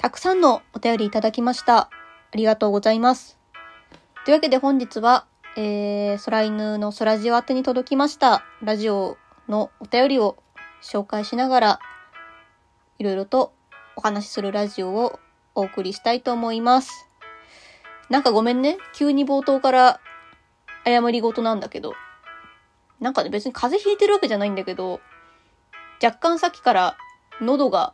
たくさんのお便りいただきました。ありがとうございます。というわけで本日は、えー、空犬の空ジオ宛てに届きましたラジオのお便りを紹介しながら、いろいろとお話しするラジオをお送りしたいと思います。なんかごめんね。急に冒頭から謝り事なんだけど。なんかね、別に風邪ひいてるわけじゃないんだけど、若干さっきから喉が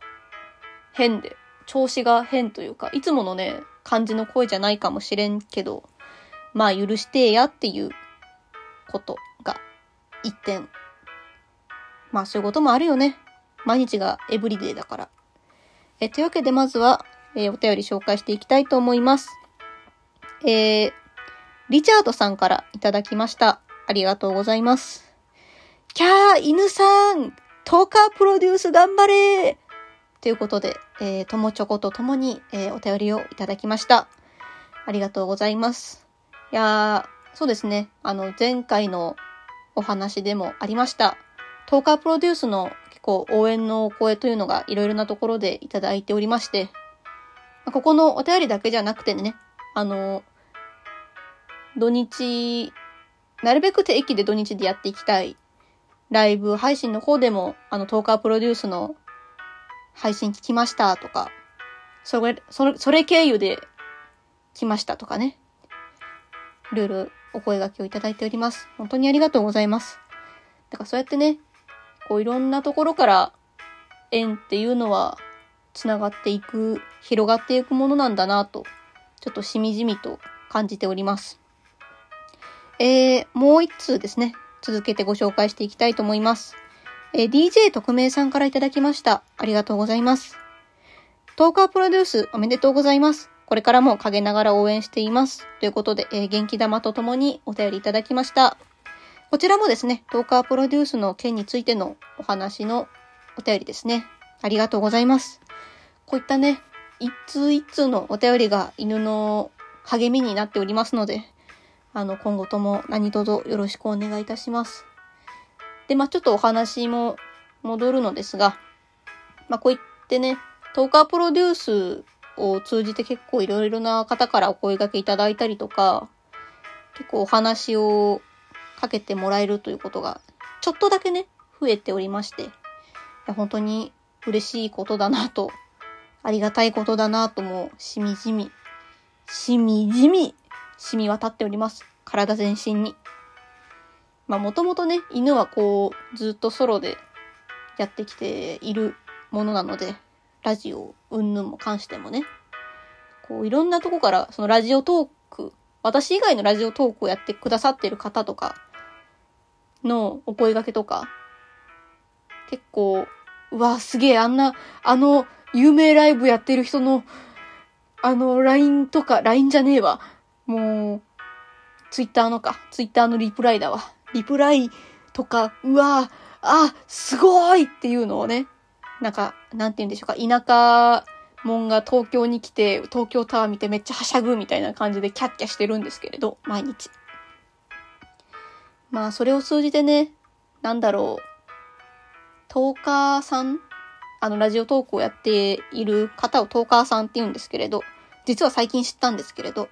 変で、調子が変というか、いつものね、感じの声じゃないかもしれんけど、まあ許してやっていうことが一点。まあそういうこともあるよね。毎日がエブリデイだから。え、というわけでまずは、えーお便り紹介していきたいと思います。えー、リチャードさんからいただきました。ありがとうございます。キャー、犬さんトーカープロデュース頑張れということで、えー、ともちょことともに、えーお便りをいただきました。ありがとうございます。いやー、そうですね。あの、前回のお話でもありました。トーカープロデュースの結構応援のお声というのがいろいろなところでいただいておりまして、ここのお便りだけじゃなくてね、あの、土日、なるべく定期で土日でやっていきたいライブ配信の方でも、あの、トーカープロデュースの配信聞きましたとか、それ、それ、それ経由で来ましたとかね。いろいろお声掛けをいただいております。本当にありがとうございます。だからそうやってね、こういろんなところから縁っていうのは繋がっていく、広がっていくものなんだなと、ちょっとしみじみと感じております。えー、もう一通ですね。続けてご紹介していきたいと思います。え DJ 特命さんからいただきました。ありがとうございます。トーカープロデュースおめでとうございます。これからも陰ながら応援しています。ということで、え元気玉とともにお便りいただきました。こちらもですね、トーカープロデュースの件についてのお話のお便りですね。ありがとうございます。こういったね、一通一通のお便りが犬の励みになっておりますので、あの、今後とも何卒よろしくお願いいたします。で、まあちょっとお話も戻るのですが、まあこう言ってね、トーカープロデュースを通じて結構いろいろな方からお声掛けいただいたりとか、結構お話をかけてもらえるということが、ちょっとだけね、増えておりまして、いや本当に嬉しいことだなと、ありがたいことだなとも、しみじみ、しみじみ、染み渡っております。体全身に。まあもともとね、犬はこう、ずっとソロでやってきているものなので、ラジオ、うんぬんも関してもね、こういろんなとこから、そのラジオトーク、私以外のラジオトークをやってくださってる方とかのお声掛けとか、結構、うわ、すげえ、あんな、あの、有名ライブやってる人の、あの、LINE とか、LINE じゃねえわ。もう、ツイッターのか、ツイッターのリプライだわ。リプライとか、うわあ、すごいっていうのをね、なんか、なんて言うんでしょうか、田舎門が東京に来て、東京タワー見てめっちゃはしゃぐみたいな感じでキャッキャしてるんですけれど、毎日。まあ、それを通じてね、なんだろう、トーカーさんあの、ラジオトークをやっている方をトーカーさんって言うんですけれど、実は最近知ったんですけれど、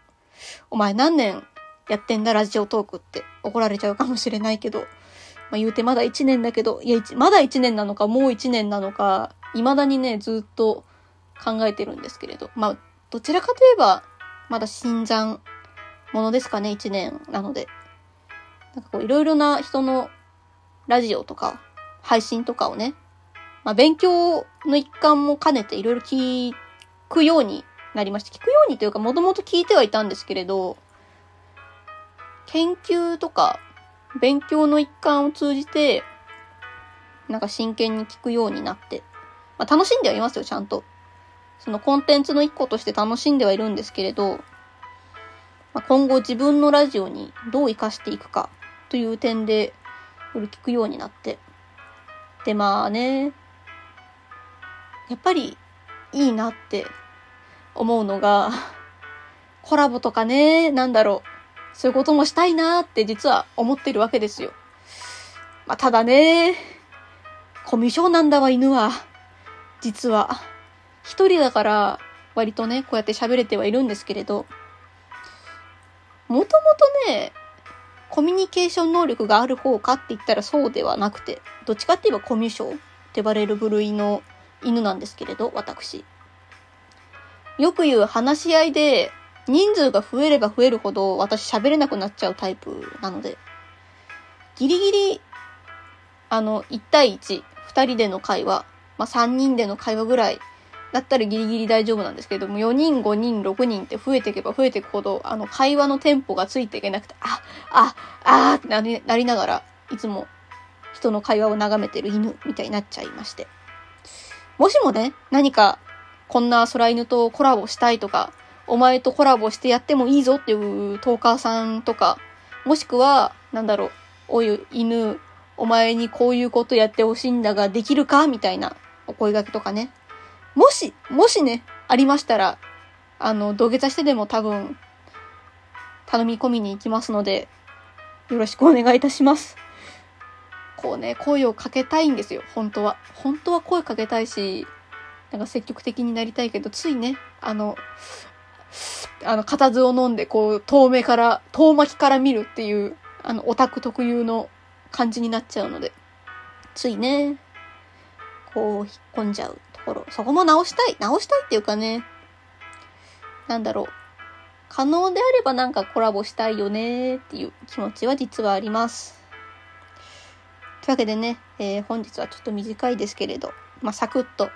お前何年やってんだラジオトークって怒られちゃうかもしれないけど、まあ、言うてまだ1年だけど、いや、まだ1年なのか、もう1年なのか、未だにね、ずっと考えてるんですけれど、まあ、どちらかといえば、まだ新参ものですかね、1年なので。なんかこう、いろいろな人のラジオとか、配信とかをね、まあ、勉強の一環も兼ねていろいろ聞くようになりました。聞くようにというか、もともと聞いてはいたんですけれど、研究とか、勉強の一環を通じて、なんか真剣に聞くようになって、まあ、楽しんではいますよ、ちゃんと。そのコンテンツの一個として楽しんではいるんですけれど、まあ、今後自分のラジオにどう活かしていくかという点で、これ聞くようになって。で、まあね、やっぱりいいなって思うのが、コラボとかね、なんだろう。そういうこともしたいなって実は思ってるわけですよ。まあ、ただね、コミュ障なんだわ、犬は。実は。一人だから、割とね、こうやって喋れてはいるんですけれど、もともとね、コミュニケーション能力がある方かって言ったらそうではなくて、どっちかって言えばコミュ障って呼ばれる部類の犬なんですけれど、私。よく言う話し合いで人数が増えれば増えるほど私喋れなくなっちゃうタイプなので、ギリギリ、あの、1対1、2人での会話、まあ、3人での会話ぐらいだったらギリギリ大丈夫なんですけども、4人、5人、6人って増えていけば増えていくほど、あの、会話のテンポがついていけなくて、あ、あ、あーってなりなりながら、いつも人の会話を眺めてる犬みたいになっちゃいまして。もしもね、何か、こんな空犬とコラボしたいとか、お前とコラボしてやってもいいぞっていうトーカーさんとか、もしくは、なんだろう、おい犬、お前にこういうことやってほしいんだができるかみたいなお声掛けとかね。もし、もしね、ありましたら、あの、土下座してでも多分、頼み込みに行きますので、よろしくお願いいたします。こうね、声をかけたいんですよ、本当は。本当は声かけたいし、なんか積極的になりたいけど、ついね、あの、あの、固唾を飲んで、こう、遠目から、遠巻きから見るっていう、あの、オタク特有の感じになっちゃうので、ついね、こう、引っ込んじゃうところ。そこも直したい。直したいっていうかね、なんだろう。可能であればなんかコラボしたいよねっていう気持ちは実はあります。というわけでね、えー、本日はちょっと短いですけれど、まあ、サクッと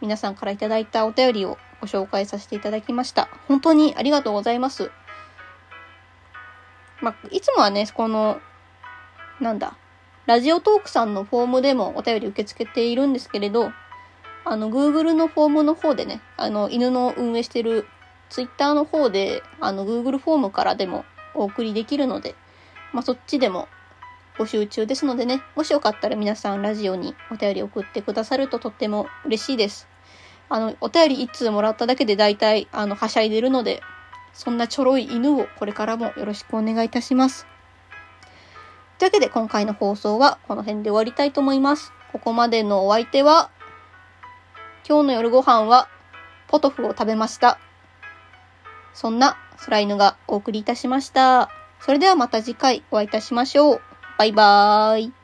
皆さんからいただいたお便りをご紹介させていただきました。本当にありがとうございます。まあ、いつもはね、この、なんだ、ラジオトークさんのフォームでもお便り受け付けているんですけれど、あの、Google のフォームの方でね、あの、犬の運営してる Twitter の方で、あの、Google フォームからでもお送りできるので、まあ、そっちでも募集中ですのでね、もしよかったら皆さんラジオにお便り送ってくださるととっても嬉しいです。あの、お便り1通もらっただけで大体、あの、はしゃいでるので、そんなちょろい犬をこれからもよろしくお願いいたします。というわけで今回の放送はこの辺で終わりたいと思います。ここまでのお相手は、今日の夜ご飯はポトフを食べました。そんな空犬がお送りいたしました。それではまた次回お会いいたしましょう。バイバーイ。